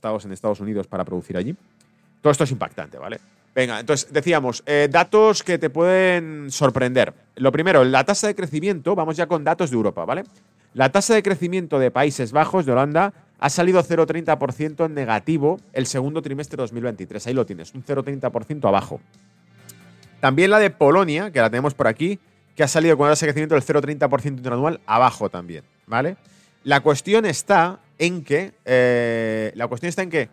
gastados en Estados Unidos para producir allí. Todo esto es impactante, ¿vale? Venga, entonces decíamos, eh, datos que te pueden sorprender. Lo primero, la tasa de crecimiento, vamos ya con datos de Europa, ¿vale? La tasa de crecimiento de Países Bajos, de Holanda, ha salido 0,30% en negativo el segundo trimestre de 2023. Ahí lo tienes, un 0,30% abajo. También la de Polonia, que la tenemos por aquí, que ha salido con una tasa de crecimiento del 0,30% interanual abajo también, ¿vale? La cuestión está en que, eh, la cuestión está en que,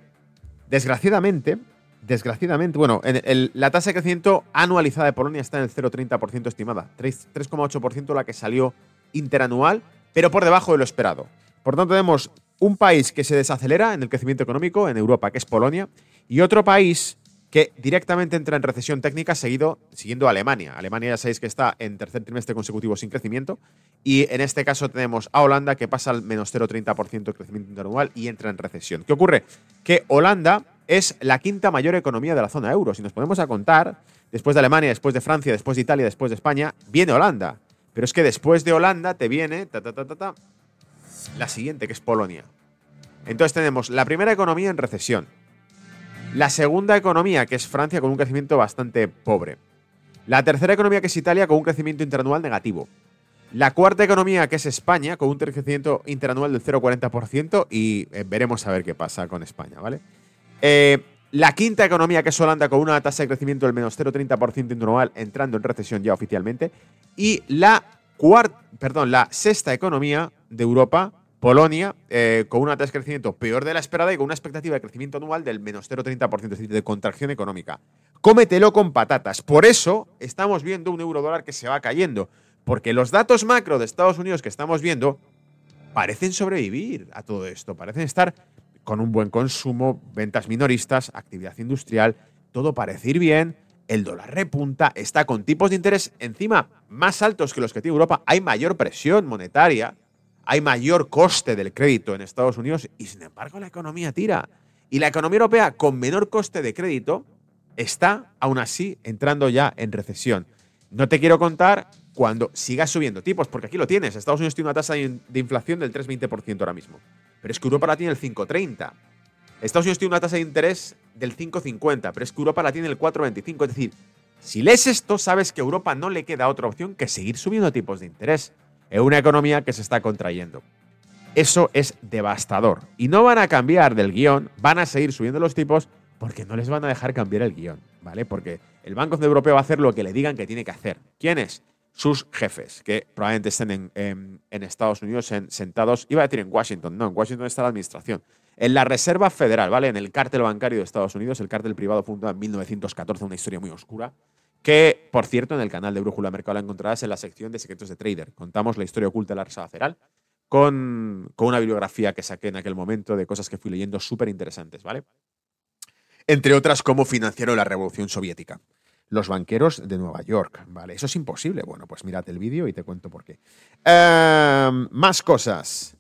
desgraciadamente, desgraciadamente, bueno, en la tasa de crecimiento anualizada de Polonia está en el 0,30% estimada, 3,8% la que salió interanual, pero por debajo de lo esperado. Por tanto, tenemos un país que se desacelera en el crecimiento económico en Europa, que es Polonia, y otro país que directamente entra en recesión técnica seguido, siguiendo a Alemania. Alemania ya sabéis que está en tercer trimestre consecutivo sin crecimiento y en este caso tenemos a Holanda que pasa al menos 0,30% de crecimiento interanual y entra en recesión. ¿Qué ocurre? Que Holanda es la quinta mayor economía de la zona euro. Si nos ponemos a contar, después de Alemania, después de Francia, después de Italia, después de España, viene Holanda. Pero es que después de Holanda te viene ta, ta, ta, la siguiente, que es Polonia. Entonces tenemos la primera economía en recesión. La segunda economía, que es Francia, con un crecimiento bastante pobre. La tercera economía, que es Italia, con un crecimiento interanual negativo. La cuarta economía, que es España, con un crecimiento interanual del 0,40% y eh, veremos a ver qué pasa con España, ¿vale? Eh, la quinta economía, que es Holanda, con una tasa de crecimiento del menos 0,30% interanual, entrando en recesión ya oficialmente. Y la perdón, la sexta economía de Europa, Polonia, eh, con una tasa de crecimiento peor de la esperada y con una expectativa de crecimiento anual del menos 0,30%, es decir, de contracción económica. Cómetelo con patatas. Por eso estamos viendo un euro dólar que se va cayendo. Porque los datos macro de Estados Unidos que estamos viendo parecen sobrevivir a todo esto. Parecen estar con un buen consumo, ventas minoristas, actividad industrial. Todo parece ir bien. El dólar repunta, está con tipos de interés encima más altos que los que tiene Europa. Hay mayor presión monetaria hay mayor coste del crédito en Estados Unidos y sin embargo la economía tira. Y la economía europea con menor coste de crédito está aún así entrando ya en recesión. No te quiero contar cuando siga subiendo tipos, porque aquí lo tienes. Estados Unidos tiene una tasa de inflación del 3,20% ahora mismo. Pero es que Europa la tiene el 5,30%. Estados Unidos tiene una tasa de interés del 5,50%, pero es que Europa la tiene el 4,25%. Es decir, si lees esto, sabes que a Europa no le queda otra opción que seguir subiendo tipos de interés en una economía que se está contrayendo. Eso es devastador. Y no van a cambiar del guion, van a seguir subiendo los tipos porque no les van a dejar cambiar el guion, ¿vale? Porque el Banco Central Europeo va a hacer lo que le digan que tiene que hacer. ¿Quiénes? Sus jefes, que probablemente estén en, Estados Unidos sentados, iba a decir en Washington, no, en Washington está la administración. En la Reserva Federal, ¿vale? En el cártel bancario de Estados Unidos, el cártel privado fundado en 1914, una historia muy oscura, que, por cierto, en el canal de Brújula Mercado la encontrarás en la sección de secretos de trader. Contamos la historia oculta de la Reserva Federal con, con una bibliografía que saqué en aquel momento de cosas que fui leyendo súper interesantes, ¿vale? Entre otras, cómo financiaron la Revolución Soviética. Los banqueros de Nueva York, ¿vale? Eso es imposible. Bueno, pues mírate el vídeo y te cuento por qué. Em, más cosas.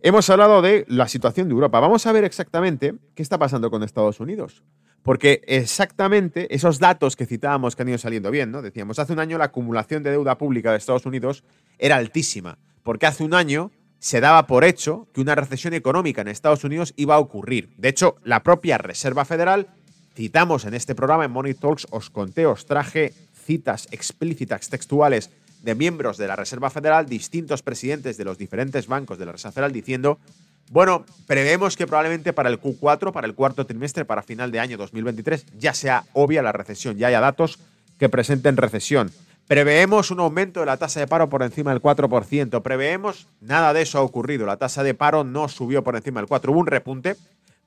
Hemos hablado de la situación de Europa. Vamos a ver exactamente qué está pasando con Estados Unidos. Porque exactamente esos datos que citábamos que han ido saliendo bien, ¿no? Decíamos, hace un año la acumulación de deuda pública de Estados Unidos era altísima, porque hace un año se daba por hecho que una recesión económica en Estados Unidos iba a ocurrir. De hecho, la propia Reserva Federal, citamos en este programa, en Money Talks, os conté, os traje citas explícitas textuales de miembros de la Reserva Federal, distintos presidentes de los diferentes bancos de la Reserva Federal, diciendo bueno, preveemos que probablemente para el Q4, para el cuarto trimestre, para final de año 2023, ya sea obvia la recesión, ya haya datos que presenten recesión. Preveemos un aumento de la tasa de paro por encima del 4%. Preveemos, nada de eso ha ocurrido. La tasa de paro no subió por encima del 4%. Hubo un repunte.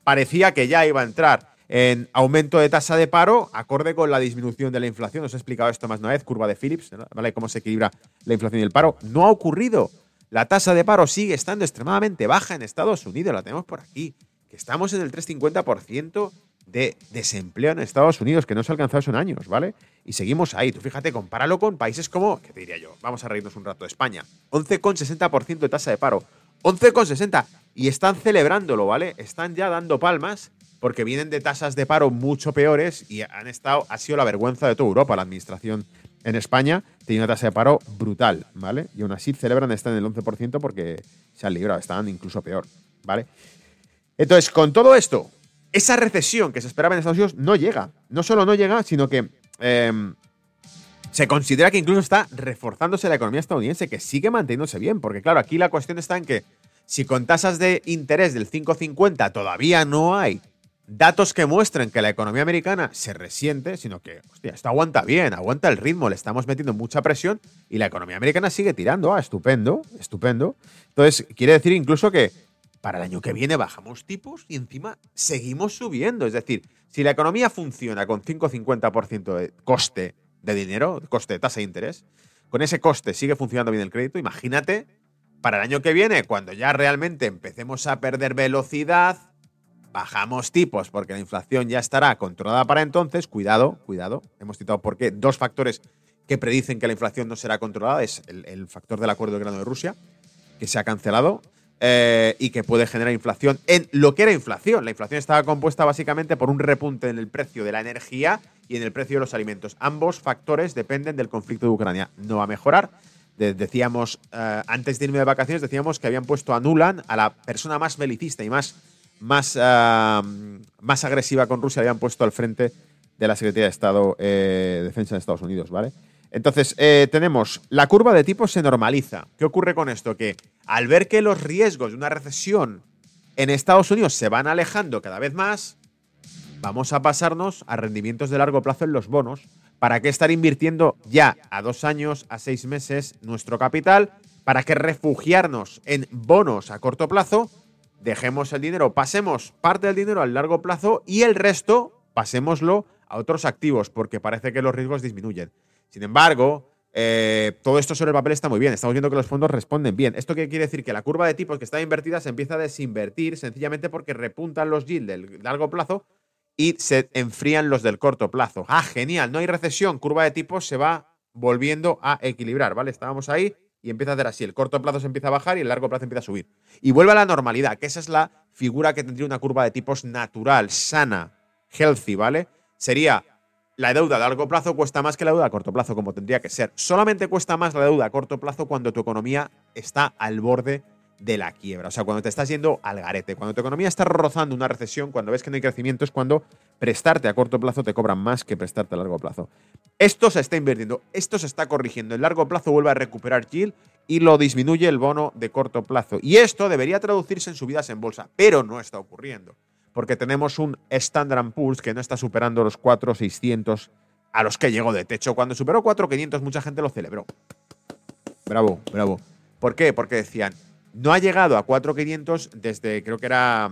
Parecía que ya iba a entrar en aumento de tasa de paro, acorde con la disminución de la inflación. Os he explicado esto más una vez, curva de Phillips, ¿vale? Cómo se equilibra la inflación y el paro. No ha ocurrido. La tasa de paro sigue estando extremadamente baja en Estados Unidos, la tenemos por aquí, que estamos en el 350% de desempleo en Estados Unidos, que no se ha alcanzado en años, ¿vale? Y seguimos ahí. Tú fíjate, compáralo con países como, ¿qué te diría yo? Vamos a reírnos un rato, España. 11,60% de tasa de paro. 11,60%. Y están celebrándolo, ¿vale? Están ya dando palmas porque vienen de tasas de paro mucho peores y han estado, ha sido la vergüenza de toda Europa, la administración en España tiene una tasa de paro brutal, ¿vale? Y aún así celebran estar en el 11% porque se han librado, estaban incluso peor, ¿vale? Entonces, con todo esto, esa recesión que se esperaba en Estados Unidos no llega. No solo no llega, sino que em, se considera que incluso está reforzándose la economía estadounidense, que sigue manteniéndose bien. Porque, claro, aquí la cuestión está en que si con tasas de interés del 5,50 todavía no hay datos que muestren que la economía americana se resiente, sino que, hostia, esto aguanta bien, aguanta el ritmo, le estamos metiendo mucha presión y la economía americana sigue tirando. Ah, estupendo, estupendo. Entonces, quiere decir incluso que para el año que viene bajamos tipos y encima seguimos subiendo. Es decir, si la economía funciona con 5,50% de coste de dinero, coste de tasa de interés, con ese coste sigue funcionando bien el crédito, imagínate para el año que viene, cuando ya realmente empecemos a perder velocidad, bajamos tipos porque la inflación ya estará controlada para entonces, cuidado, cuidado, hemos citado porque dos factores que predicen que la inflación no será controlada es el, factor del acuerdo de grano de Rusia, que se ha cancelado, eh, y que puede generar inflación en lo que era inflación. La inflación estaba compuesta básicamente por un repunte en el precio de la energía y en el precio de los alimentos. Ambos factores dependen del conflicto de Ucrania. No va a mejorar. decíamos, eh, antes de irme de vacaciones, decíamos que habían puesto a Nuland, a la persona más belicista y más, más, eh, más agresiva con Rusia, habían puesto al frente de la Secretaría de Estado de Defensa de Estados Unidos, ¿vale? Entonces, eh, tenemos, la curva de tipos se normaliza. ¿Qué ocurre con esto? Que al ver que los riesgos de una recesión en Estados Unidos se van alejando cada vez más, vamos a pasarnos a rendimientos de largo plazo en los bonos. ¿Para qué estar invirtiendo ya a dos años, a seis meses nuestro capital? ¿Para qué refugiarnos en bonos a corto plazo? Dejemos el dinero, pasemos parte del dinero al largo plazo y el resto pasémoslo a otros activos, porque parece que los riesgos disminuyen. Sin embargo, eh, todo esto sobre el papel está muy bien. Estamos viendo que los fondos responden bien. ¿Esto qué quiere decir? Que la curva de tipos que está invertida se empieza a desinvertir sencillamente porque repuntan los yields del largo plazo y se enfrían los del corto plazo. Ah, genial, no hay recesión. Curva de tipos se va volviendo a equilibrar, ¿vale? Estábamos ahí y empieza a hacer así. El corto plazo se empieza a bajar y el largo plazo empieza a subir. Y vuelve a la normalidad, que esa es la figura que tendría una curva de tipos natural, sana, healthy, ¿vale? Sería la deuda a largo plazo cuesta más que la deuda a corto plazo, como tendría que ser. Solamente cuesta más la deuda a corto plazo cuando tu economía está al borde de la quiebra. O sea, cuando te estás yendo al garete, cuando tu economía está rozando una recesión, cuando ves que no hay crecimiento, es cuando prestarte a corto plazo te cobran más que prestarte a largo plazo. Esto se está invirtiendo, esto se está corrigiendo. El largo plazo vuelve a recuperar yield y lo disminuye el bono de corto plazo. Y esto debería traducirse en subidas en bolsa, pero no está ocurriendo porque tenemos un Standard Poor's que no está superando los 4,600 a los que llegó de techo. Cuando superó 4,500 mucha gente lo celebró. Bravo, bravo. ¿Por qué? Porque decían, no ha llegado a 4,500 desde creo que era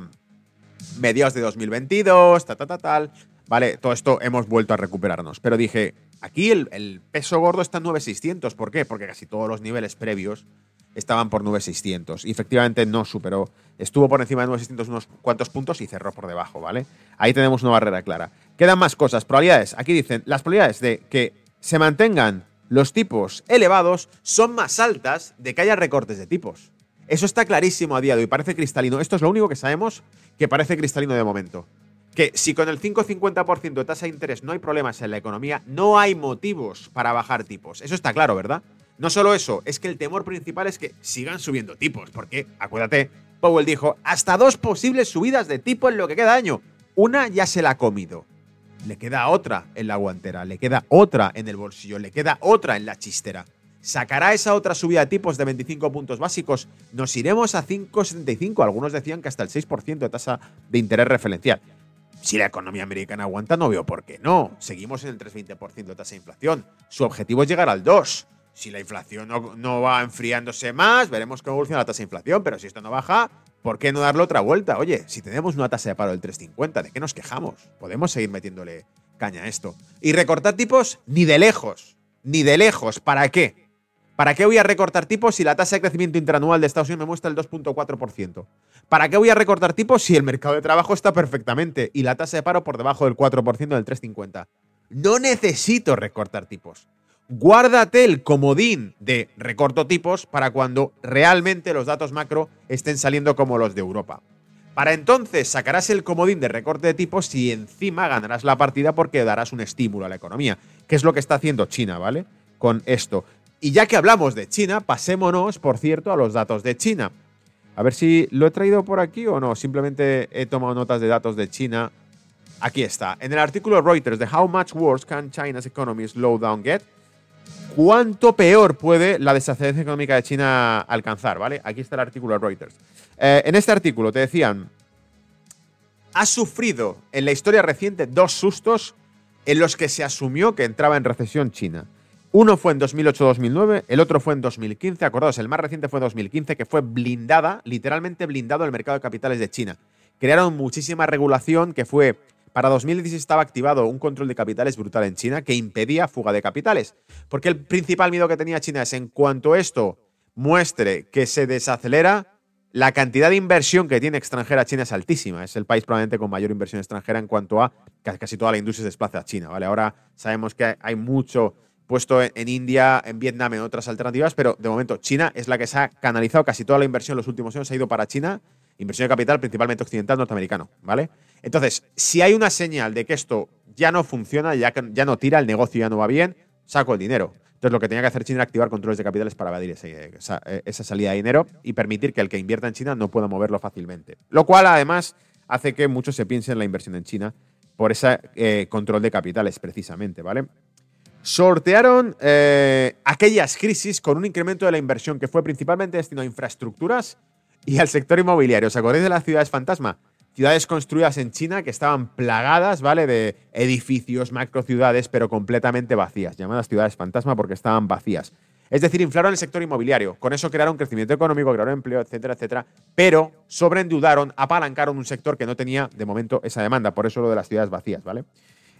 mediados de 2022, tal. Vale, todo esto hemos vuelto a recuperarnos. Pero dije, aquí el, el peso gordo está en 9,600. ¿Por qué? Porque casi todos los niveles previos estaban por 9,600. Y efectivamente no superó. Estuvo por encima de 9,600 unos cuantos puntos y cerró por debajo, ¿vale? Ahí tenemos una barrera clara. Quedan más cosas. Probabilidades. Aquí dicen, las probabilidades de que se mantengan los tipos elevados son más altas de que haya recortes de tipos. Eso está clarísimo a día de hoy, parece cristalino. Esto es lo único que sabemos que parece cristalino de momento. Que si con el 5,50% de tasa de interés no hay problemas en la economía, no hay motivos para bajar tipos. Eso está claro, ¿verdad? No solo eso, es que el temor principal es que sigan subiendo tipos, porque, acuérdate, Powell dijo, hasta dos posibles subidas de tipo en lo que queda año. Una ya se la ha comido. Le queda otra en la guantera, le queda otra en el bolsillo, le queda otra en la chistera. ¿Sacará esa otra subida de tipos de 25 puntos básicos? Nos iremos a 5,75. Algunos decían que hasta el 6% de tasa de interés referencial. Si la economía americana aguanta, no veo por qué no. Seguimos en el 3,20% de tasa de inflación. Su objetivo es llegar al 2%. Si la inflación no, va enfriándose más, veremos cómo evoluciona la tasa de inflación, pero si esto no baja, ¿por qué no darle otra vuelta? Oye, si tenemos una tasa de paro del 3,50, ¿de qué nos quejamos? Podemos seguir metiéndole caña a esto. Y recortar tipos, ni de lejos, ni de lejos. ¿Para qué? ¿Para qué voy a recortar tipos si la tasa de crecimiento interanual de Estados Unidos me muestra el 2.4%? ¿Para qué voy a recortar tipos si el mercado de trabajo está perfectamente y la tasa de paro por debajo del 4% del 3,50? No necesito recortar tipos guárdate el comodín de recorto tipos para cuando realmente los datos macro estén saliendo como los de Europa. Para entonces sacarás el comodín de recorte de tipos y encima ganarás la partida porque darás un estímulo a la economía, que es lo que está haciendo China, ¿vale? Con esto. Y ya que hablamos de China, pasémonos, por cierto, a los datos de China. A ver si lo he traído por aquí o no. Simplemente he tomado notas de datos de China. Aquí está. En el artículo Reuters de How Much Worse Can China's Economy Slow Down Get? ¿Cuánto peor puede la desaceleración económica de China alcanzar? ¿Vale? Aquí está el artículo de Reuters. Eh, en este artículo te decían, ha sufrido en la historia reciente dos sustos en los que se asumió que entraba en recesión China. Uno fue en 2008-2009, el otro fue en 2015. Acordaos, el más reciente fue en 2015, que fue blindada, literalmente blindado el mercado de capitales de China. Crearon muchísima regulación que fue. Para 2016 estaba activado un control de capitales brutal en China que impedía fuga de capitales. Porque el principal miedo que tenía China es en cuanto esto muestre que se desacelera, la cantidad de inversión que tiene extranjera China es altísima. Es el país probablemente con mayor inversión extranjera en cuanto a casi toda la industria se desplaza a China. ¿vale? Ahora sabemos que hay mucho puesto en, India, en Vietnam, en otras alternativas, pero de momento China es la que se ha canalizado casi toda la inversión en los últimos años, ha ido para China, inversión de capital principalmente occidental norteamericano, ¿vale? Entonces, si hay una señal de que esto ya no funciona, ya, ya no tira, el negocio ya no va bien, saco el dinero. Entonces, lo que tenía que hacer China era activar controles de capitales para evadir esa, esa, salida de dinero y permitir que el que invierta en China no pueda moverlo fácilmente. Lo cual, además, hace que muchos se piensen en la inversión en China por ese eh, control de capitales, precisamente, ¿vale? Sortearon eh, aquellas crisis con un incremento de la inversión que fue principalmente destinado a infraestructuras y al sector inmobiliario. ¿Os acordáis de las ciudades fantasma? Ciudades construidas en China que estaban plagadas, ¿vale? De edificios, macro ciudades, pero completamente vacías, llamadas ciudades fantasma porque estaban vacías. Es decir, inflaron el sector inmobiliario. Con eso crearon crecimiento económico, crearon empleo, etcétera, etcétera. Pero sobreendeudaron, apalancaron un sector que no tenía de momento esa demanda. Por eso lo de las ciudades vacías, ¿vale?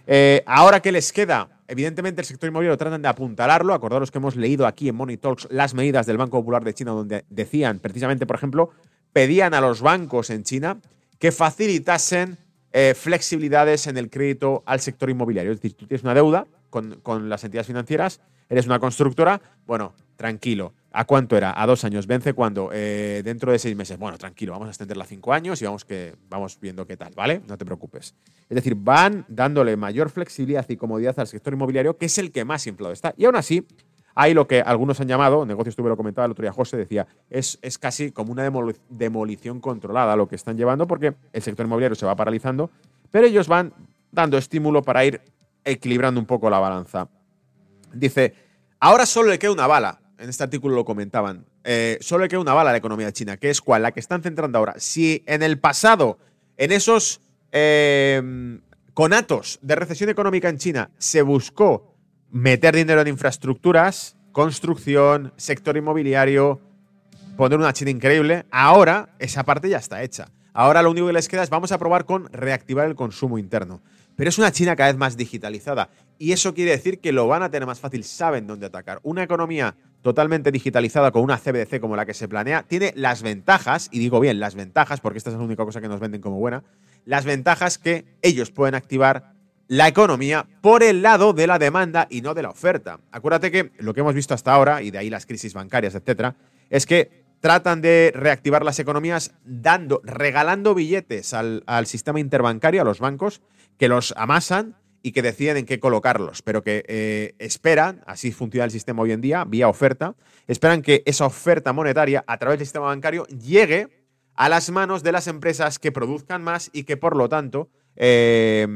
Eh, ahora, ¿qué les queda? Evidentemente, el sector inmobiliario tratan de apuntalarlo. Acordaros que hemos leído aquí en Money Talks las medidas del Banco Popular de China, donde decían, precisamente, por ejemplo, pedían a los bancos en China que facilitasen eh, flexibilidades en el crédito al sector inmobiliario. Es decir, tú tienes una deuda con, con las entidades financieras, eres una constructora, bueno, tranquilo. ¿A cuánto era? A dos años. Vence cuando? Eh, dentro de seis meses. Bueno, tranquilo, vamos a extenderla a cinco años y vamos, que, vamos viendo qué tal, ¿vale? No te preocupes. Es decir, van dándole mayor flexibilidad y comodidad al sector inmobiliario, que es el que más inflado está. Y aún así, hay lo que algunos han llamado, negocio estuve lo comentaba el otro día José, decía, es, es casi como una demolición controlada lo que están llevando, porque el sector inmobiliario se va paralizando, pero ellos van dando estímulo para ir equilibrando un poco la balanza. Dice, ahora solo le queda una bala en este artículo lo comentaban, eh, solo le queda una bala a la economía china, que es cuál, la que están centrando ahora. Si en el pasado, en esos eh, conatos de recesión económica en China, se buscó meter dinero en infraestructuras, construcción, sector inmobiliario, poner una China increíble, ahora esa parte ya está hecha. Ahora lo único que les queda es vamos a probar con reactivar el consumo interno. Pero es una China cada vez más digitalizada y eso quiere decir que lo van a tener más fácil, saben dónde atacar. Una economía totalmente digitalizada con una CBDC como la que se planea tiene las ventajas, y digo bien las ventajas porque esta es la única cosa que nos venden como buena, las ventajas que ellos pueden activar la economía por el lado de la demanda y no de la oferta. Acuérdate que lo que hemos visto hasta ahora, y de ahí las crisis bancarias, etcétera, es que tratan de reactivar las economías dando, regalando billetes al, sistema interbancario, a los bancos, que los amasan y que deciden en qué colocarlos, pero que eh, esperan, así funciona el sistema hoy en día, vía oferta, esperan que esa oferta monetaria a través del sistema bancario llegue a las manos de las empresas que produzcan más y que por lo tanto eh,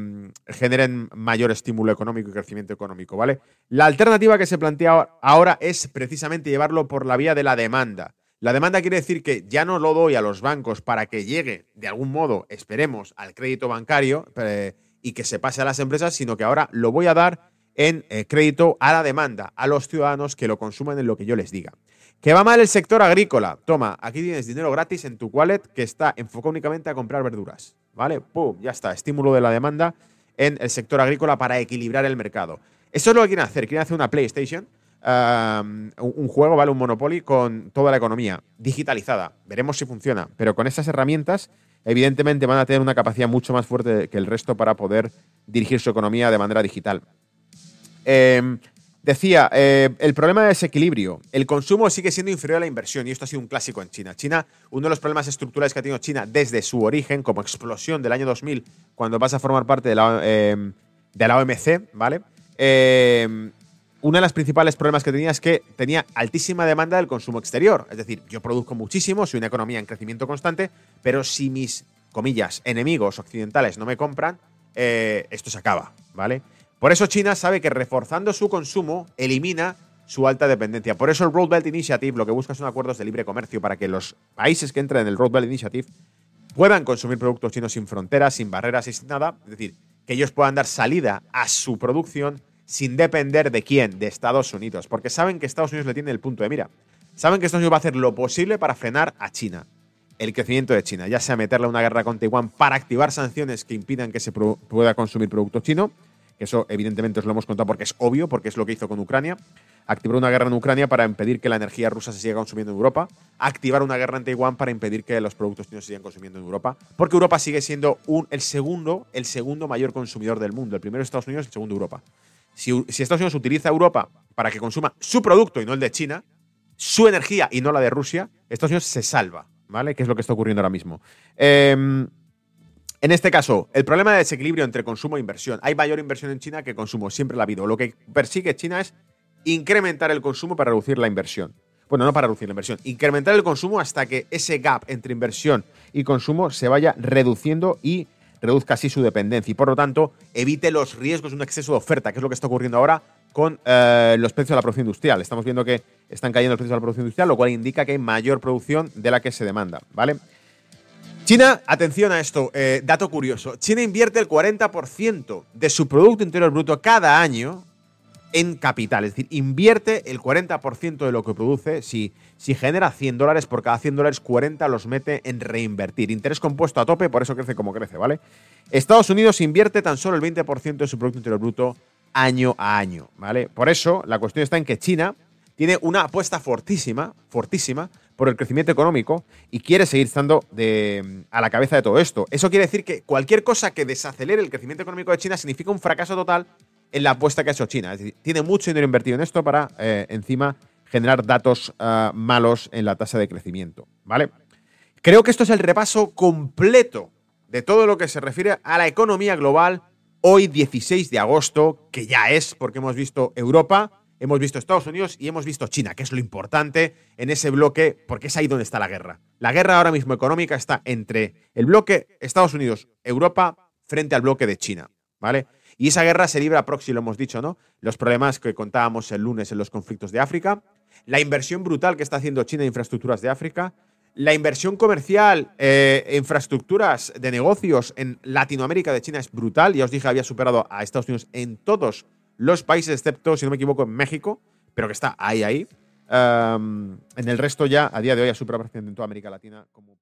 generen mayor estímulo económico y crecimiento económico, ¿vale? La alternativa que se plantea ahora es precisamente llevarlo por la vía de la demanda. La demanda quiere decir que ya no lo doy a los bancos para que llegue de algún modo, esperemos, al crédito bancario, eh, y que se pase a las empresas, sino que ahora lo voy a dar en eh, crédito a la demanda, a los ciudadanos que lo consuman en lo que yo les diga. ¿Que va mal el sector agrícola? Toma, aquí tienes dinero gratis en tu wallet que está enfocado únicamente a comprar verduras. ¿Vale? ¡Pum! Ya está. Estímulo de la demanda en el sector agrícola para equilibrar el mercado. Eso es lo que quieren hacer. Quieren hacer una PlayStation, un juego, ¿vale? Un Monopoly con toda la economía digitalizada. Veremos si funciona. Pero con esas herramientas evidentemente van a tener una capacidad mucho más fuerte que el resto para poder dirigir su economía de manera digital. Em, decía, eh, el problema de desequilibrio. El consumo sigue siendo inferior a la inversión y esto ha sido un clásico en China. China, uno de los problemas estructurales que ha tenido China desde su origen, como explosión del año 2000, cuando pasa a formar parte de la, em, de la OMC, ¿vale? Uno de los principales problemas que tenía es que tenía altísima demanda del consumo exterior. Es decir, yo produzco muchísimo, soy una economía en crecimiento constante, pero si mis, comillas, enemigos occidentales no me compran, eh, esto se acaba, ¿vale? Por eso China sabe que reforzando su consumo elimina su alta dependencia. Por eso el Road Belt Initiative lo que busca son acuerdos de libre comercio para que los países que entren en el Road Belt Initiative puedan consumir productos chinos sin fronteras, sin barreras y sin nada. Es decir, que ellos puedan dar salida a su producción sin depender de quién, de Estados Unidos. Porque saben que Estados Unidos le tiene el punto de mira. Saben que Estados Unidos va a hacer lo posible para frenar a China. El crecimiento de China, ya sea meterle una guerra con Taiwán para activar sanciones que impidan que se pueda consumir producto chino, eso evidentemente os lo hemos contado porque es obvio, porque es lo que hizo con Ucrania, activar una guerra en Ucrania para impedir que la energía rusa se siga consumiendo en Europa, activar una guerra en Taiwán para impedir que los productos chinos se sigan consumiendo en Europa, porque Europa sigue siendo el, segundo, el segundo mayor consumidor del mundo. El primero es Estados Unidos, el segundo Europa. Si, si Estados Unidos utiliza Europa para que consuma su producto y no el de China, su energía y no la de Rusia, Estados Unidos se salva, ¿vale? Que es lo que está ocurriendo ahora mismo. Eh, en este caso, el problema de desequilibrio entre consumo e inversión. Hay mayor inversión en China que consumo, siempre la ha habido. Lo que persigue China es incrementar el consumo para reducir la inversión. Bueno, no para reducir la inversión, incrementar el consumo hasta que ese gap entre inversión y consumo se vaya reduciendo y reduzca así su dependencia y por lo tanto evite los riesgos de un exceso de oferta, que es lo que está ocurriendo ahora con eh, los precios de la producción industrial. Estamos viendo que están cayendo los precios de la producción industrial, lo cual indica que hay mayor producción de la que se demanda, ¿vale? China, atención a esto, eh, dato curioso. China invierte el 40% de su Producto Interior Bruto cada año en capital. Es decir, invierte el 40% de lo que produce. Si, si genera 100 dólares, por cada 100 dólares, 40 los mete en reinvertir. Interés compuesto a tope, por eso crece como crece, ¿vale? Estados Unidos invierte tan solo el 20% de su Producto Interior Bruto año a año, ¿vale? Por eso, la cuestión está en que China tiene una apuesta fortísima, fortísima, por el crecimiento económico y quiere seguir estando a la cabeza de todo esto. Eso quiere decir que cualquier cosa que desacelere el crecimiento económico de China significa un fracaso total en la apuesta que ha hecho China. Es decir, tiene mucho dinero invertido en esto para eh, encima generar datos ah, malos en la tasa de crecimiento. ¿Vale? Creo que esto es el repaso completo de todo lo que se refiere a la economía global hoy 16 de agosto, que ya es porque hemos visto Europa, hemos visto Estados Unidos y hemos visto China, que es lo importante en ese bloque, porque es ahí donde está la guerra. La guerra ahora mismo económica está entre el bloque Estados Unidos-Europa frente al bloque de China, ¿vale? Y esa guerra se libra proxy, lo hemos dicho, ¿no? Los problemas que contábamos el lunes en los conflictos de África, la inversión brutal que está haciendo China en infraestructuras de África, la inversión comercial e infraestructuras de negocios en Latinoamérica de China es brutal. Ya os dije, había superado a Estados Unidos en todos los países, excepto, si no me equivoco, en México, pero que está ahí, ahí. en el resto ya, a día de hoy, ha superado en toda América Latina como